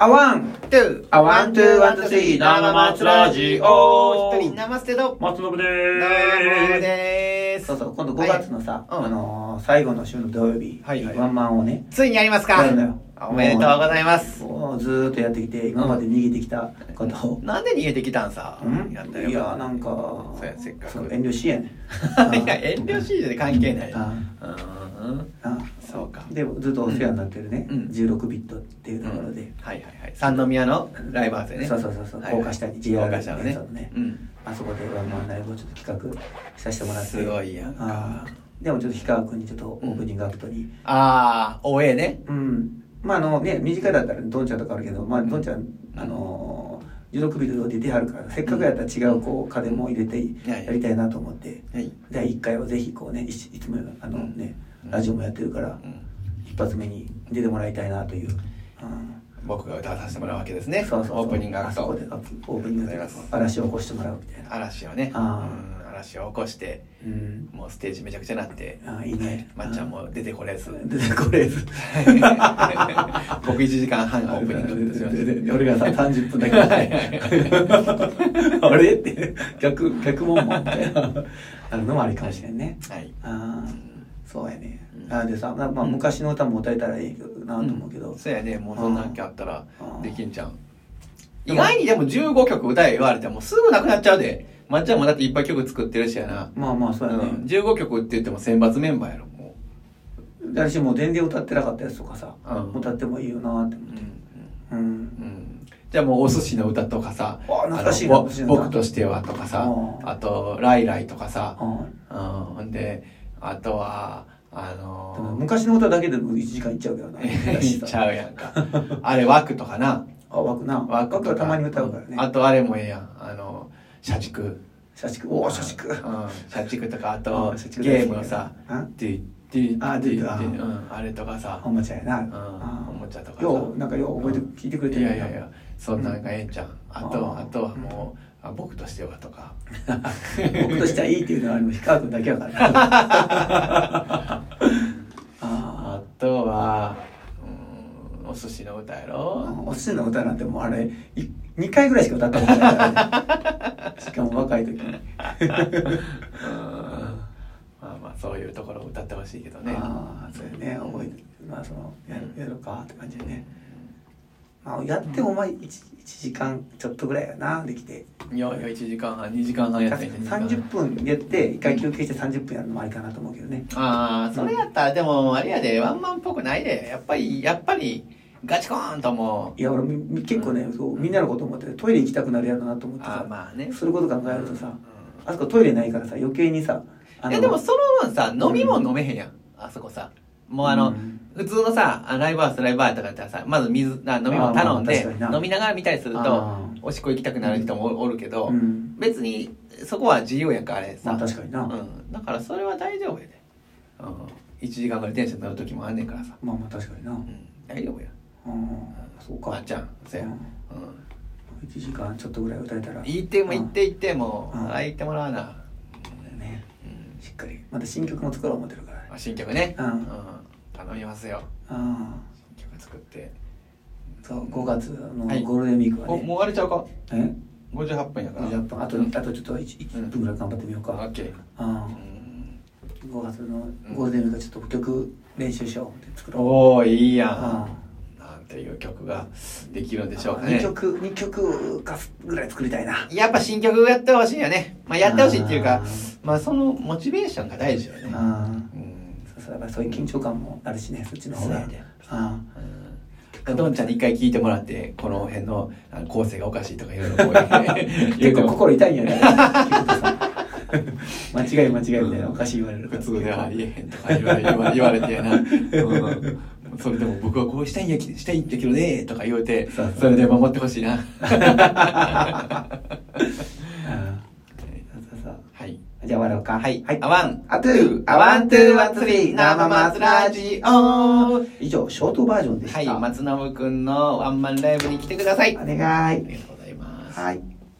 あワントゥあワン、ツー、ワン、ツー、スリー、生松ラジオ。一人。生捨てと松信でどうもーです。そうそう、今度5月のさ、はいうん。あのー、最後の週の土曜日、はいはい。ワンマンをね、ついにやりますか。やるのよ。おめでとうございます。もうずーっとやってきて、今まで逃げてきたこと。を。なんで逃げてきたんさうん？やったよ。いや、なんか、そうやせっかく。遠慮しやねん。いや遠慮しいで関係ない。あうん。うかで、ずっとお世話になってるね、うん。16ビットっていうところで、はいはいはい。三宮のライブハウスでね。そうそうそう。そう高架下に JR のねそうね。うん。あそこでワンマンライブをちょっと企画させてもらって。すごいやんか。でもちょっと氷川君にちょっとオープニングアクトに、ああ OA ね。うん。まああのね、短いだったらドンちゃんとかあるけど、まあドンちゃん、あのー、16ビットで出てはるから、せっかくやったら違うこう家電も入れてはいやりたいなと思って、はい。第1回はぜひこうね、いいつもあのね、うん。ラジオもやってるから、うん一発目に出てもらいたいなという。うん。僕が歌わさせてもらうわけですね。そうそうオープニングアクト。あそこでオープニング嵐を起こしてもらうみたいな。嵐をね。あうん。嵐を起こしてうん。もうステージめちゃくちゃなってあいいね。まっちゃんも出てこれず。出てこれず。僕1時間半オープニングですよ。ね俺がさ30分だけ あれって逆逆もんもんみたいな。あるのもありかもしれんね。はい。ああそうやね。うん。あでさ、まあ、まあ昔の歌も歌えたらいいなと思うけど、そうやね。もうそんなんあったらできんじゃん。意外にでも15曲歌え言われてもすぐなくなっちゃうで。まっちゃんもだっていっぱい曲作ってるしやな、まあまあそうやね、うん、15曲って言っても選抜メンバーやろも私もう全然歌ってなかったやつとかさ、うん。歌ってもいいよなってう、思って。うん。うん、うん、じゃあもうお寿司の歌とかさあ懐かしい僕としてはとかさうん。あとライライとかさ。うん。うんほん。であとはあの昔の歌だけでも1時間いっちゃうけどな。ー、いっちゃうやんか。あれ枠とかな。あ枠な。枠はたまに歌うからね。あとあれもええやん。あの社畜。社畜。おお社畜。うん。社畜とかああと ゲームのさあ？ディディあディあうんあれとかさおもちゃやな、うんあおもちゃとかさようなんかよう覚えて、うん聞いてくれているやいやいやそんなんがええんちゃんあとあとはもうあ僕としてはとか。僕としてはいいっていうのはあれも氷川君だけやから。ああとはうんお寿司の歌やあろお寿司の歌なんてもうあれい2回ぐらいしか歌ったことないからね。しかも若い時。にうん。まあまあそういうところを歌ってほしいけどね。ああそうやね。覚えてまあそのやるやるかって感じでね、まあ、やってもまあ 1, 時間ちょっとぐらいやなできて。いやいや1時間半2時間半やったらいいんじゃない30分やって1回休憩して30分やるのもありかなと思うけどね。ああそれやったらでもあれやでワンマンっぽくないで。やっぱりやっぱりガチコーンともいや俺結構ね、そうみんなのこと思ってトイレ行きたくなるやろなと思ってあさーまあね。そういうこと考えるとさ、うん。あそこトイレないからさ余計にさあいやでもその分さ飲みも飲めへんやん、あそこさ。もうあの、うん普通のさあライブハウスライブバーとかやったらさまず水あ飲み物頼んで飲みながら見たりするとあおしっこ行きたくなる人もおおるけど、うん。別にそこは自由やんかあれさ、まあ確かにな、うん、だからそれは大丈夫やで、うん、1時間ぐらい電車に乗る時もあんねんからさ、まあまあ確かにな、うん、大丈夫や。うんそうか。まっちゃんそうや、うん。う1時間ちょっとぐらい歌えたら。ん、行っても行って行っても、うん。ああ行ってもらうな、ね。うん。しっかり。また新曲も作ろう思ってるから。あ新曲ね、うん頼みますよ。あ新曲作って。そう5月のはい。ゴールデンウィークはね、おもう終われちゃうか？え？58分やから。20分。あとあとちょっと 1, 1分ぐらい頑張ってみようか、オッケーあうん。5月のゴールデンウィークはちょっと曲練習しようって作ろう。おおいいやん。あなんていう曲ができるんでしょうか2ね曲二曲かぐらい作りたいな。やっぱ新曲やってほしいよね、まあ、やってほしいっていうかまあそのモチベーションが大事よね。あうんそうそうやっぱりそういう緊張感もあるしねそっちの方が。あうん。どんちゃんに一回聞いてもらってこの辺の構成がおかしいとかいろいろこう 結構。心痛いんやね。間違い間違いみたいなおかしい言われる普通ではありえへんとか言われ言われてやな、うん。それでも僕はこうしたいんやきしたいんだけどねとか言うてそれで守ってほしいな じゃあ終わろうか。はい、はい。 a one。a two。a one, two, one, three、生松ラジオ。以上ショートバージョンでした。はい、松信くんのワンマンライブに来てください。お願い。ありがとうございます。はい